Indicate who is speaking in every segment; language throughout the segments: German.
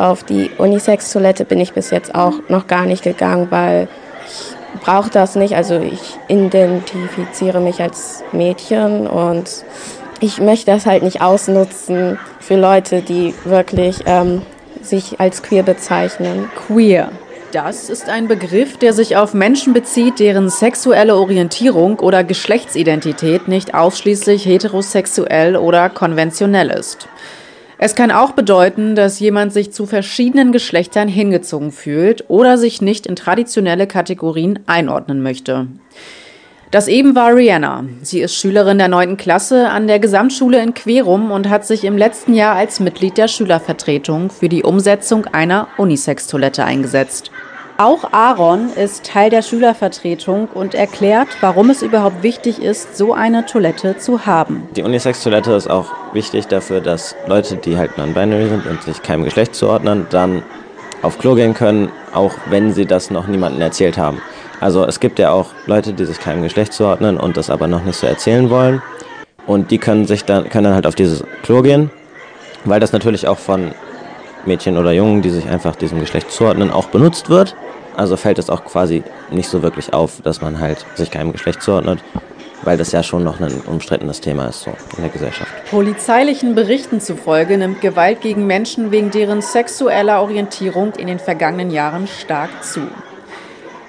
Speaker 1: auf die Unisex-Toilette bin ich bis jetzt auch noch gar nicht gegangen, weil ich brauche das nicht. Also ich identifiziere mich als Mädchen und ich möchte das halt nicht ausnutzen für Leute, die wirklich ähm, sich als queer bezeichnen.
Speaker 2: Queer. Das ist ein Begriff, der sich auf Menschen bezieht, deren sexuelle Orientierung oder Geschlechtsidentität nicht ausschließlich heterosexuell oder konventionell ist. Es kann auch bedeuten, dass jemand sich zu verschiedenen Geschlechtern hingezogen fühlt oder sich nicht in traditionelle Kategorien einordnen möchte. Das eben war Rihanna. Sie ist Schülerin der 9. Klasse an der Gesamtschule in Querum und hat sich im letzten Jahr als Mitglied der Schülervertretung für die Umsetzung einer Unisex-Toilette eingesetzt. Auch Aaron ist Teil der Schülervertretung und erklärt, warum es überhaupt wichtig ist, so eine Toilette zu haben.
Speaker 3: Die Unisex-Toilette ist auch wichtig dafür, dass Leute, die halt non-binary sind und sich keinem Geschlecht zuordnen, dann auf Klo gehen können, auch wenn sie das noch niemandem erzählt haben. Also es gibt ja auch Leute, die sich keinem Geschlecht zuordnen und das aber noch nicht so erzählen wollen. Und die können sich dann, können dann halt auf dieses Klo gehen, weil das natürlich auch von Mädchen oder Jungen, die sich einfach diesem Geschlecht zuordnen, auch benutzt wird. Also fällt es auch quasi nicht so wirklich auf, dass man halt sich keinem Geschlecht zuordnet, weil das ja schon noch ein umstrittenes Thema ist so in der Gesellschaft.
Speaker 2: Polizeilichen Berichten zufolge nimmt Gewalt gegen Menschen wegen deren sexueller Orientierung in den vergangenen Jahren stark zu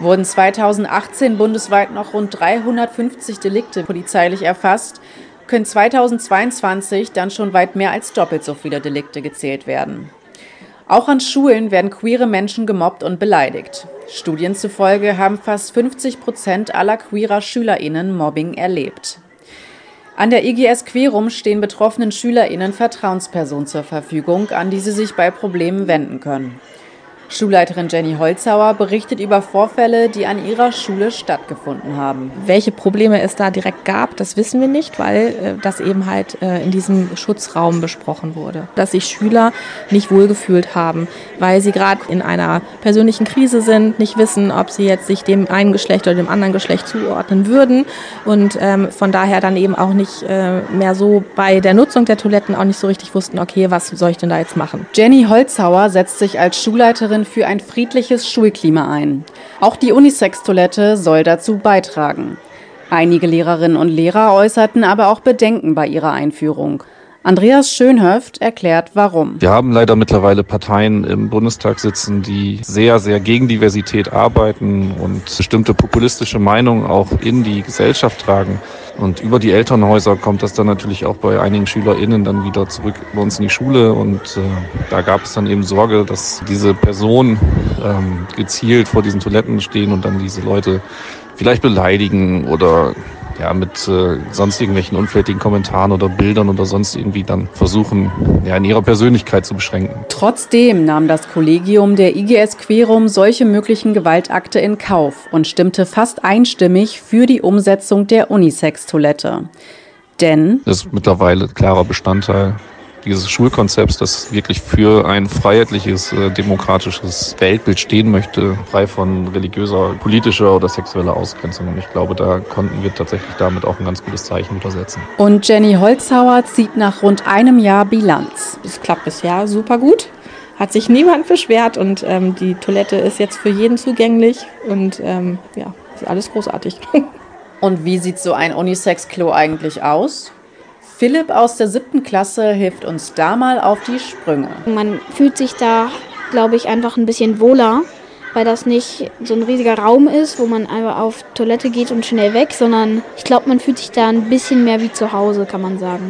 Speaker 2: wurden 2018 bundesweit noch rund 350 Delikte polizeilich erfasst, können 2022 dann schon weit mehr als doppelt so viele Delikte gezählt werden. Auch an Schulen werden queere Menschen gemobbt und beleidigt. Studien zufolge haben fast 50 Prozent aller queerer SchülerInnen Mobbing erlebt. An der IGS Querum stehen betroffenen SchülerInnen Vertrauenspersonen zur Verfügung, an die sie sich bei Problemen wenden können. Schulleiterin Jenny Holzauer berichtet über Vorfälle, die an ihrer Schule stattgefunden haben.
Speaker 4: Welche Probleme es da direkt gab, das wissen wir nicht, weil äh, das eben halt äh, in diesem Schutzraum besprochen wurde. Dass sich Schüler nicht wohlgefühlt haben, weil sie gerade in einer persönlichen Krise sind, nicht wissen, ob sie jetzt sich dem einen Geschlecht oder dem anderen Geschlecht zuordnen würden und ähm, von daher dann eben auch nicht äh, mehr so bei der Nutzung der Toiletten auch nicht so richtig wussten, okay, was soll ich denn da jetzt machen?
Speaker 2: Jenny Holzauer setzt sich als Schulleiterin Lehrerinnen für ein friedliches Schulklima ein. Auch die Unisex-Toilette soll dazu beitragen. Einige Lehrerinnen und Lehrer äußerten aber auch Bedenken bei ihrer Einführung. Andreas Schönhöft erklärt, warum.
Speaker 5: Wir haben leider mittlerweile Parteien im Bundestag sitzen, die sehr, sehr gegen Diversität arbeiten und bestimmte populistische Meinungen auch in die Gesellschaft tragen. Und über die Elternhäuser kommt das dann natürlich auch bei einigen SchülerInnen dann wieder zurück bei uns in die Schule. Und äh, da gab es dann eben Sorge, dass diese Personen ähm, gezielt vor diesen Toiletten stehen und dann diese Leute vielleicht beleidigen oder ja, mit äh, sonst irgendwelchen unflätigen Kommentaren oder Bildern oder sonst irgendwie dann versuchen, ja, in ihrer Persönlichkeit zu beschränken.
Speaker 2: Trotzdem nahm das Kollegium der IGS Querum solche möglichen Gewaltakte in Kauf und stimmte fast einstimmig für die Umsetzung der Unisex-Toilette. Denn
Speaker 5: das ist mittlerweile klarer Bestandteil dieses Schulkonzepts, das wirklich für ein freiheitliches, äh, demokratisches Weltbild stehen möchte, frei von religiöser, politischer oder sexueller Ausgrenzung. Und ich glaube, da konnten wir tatsächlich damit auch ein ganz gutes Zeichen untersetzen.
Speaker 2: Und Jenny Holzhauer zieht nach rund einem Jahr Bilanz.
Speaker 4: Es klappt bisher super gut. Hat sich niemand beschwert und ähm, die Toilette ist jetzt für jeden zugänglich und ähm, ja, ist alles großartig.
Speaker 2: Und wie sieht so ein Unisex-Klo eigentlich aus? Philipp aus der siebten Klasse hilft uns da mal auf die Sprünge.
Speaker 6: Man fühlt sich da, glaube ich, einfach ein bisschen wohler, weil das nicht so ein riesiger Raum ist, wo man einfach auf Toilette geht und schnell weg, sondern ich glaube, man fühlt sich da ein bisschen mehr wie zu Hause, kann man sagen.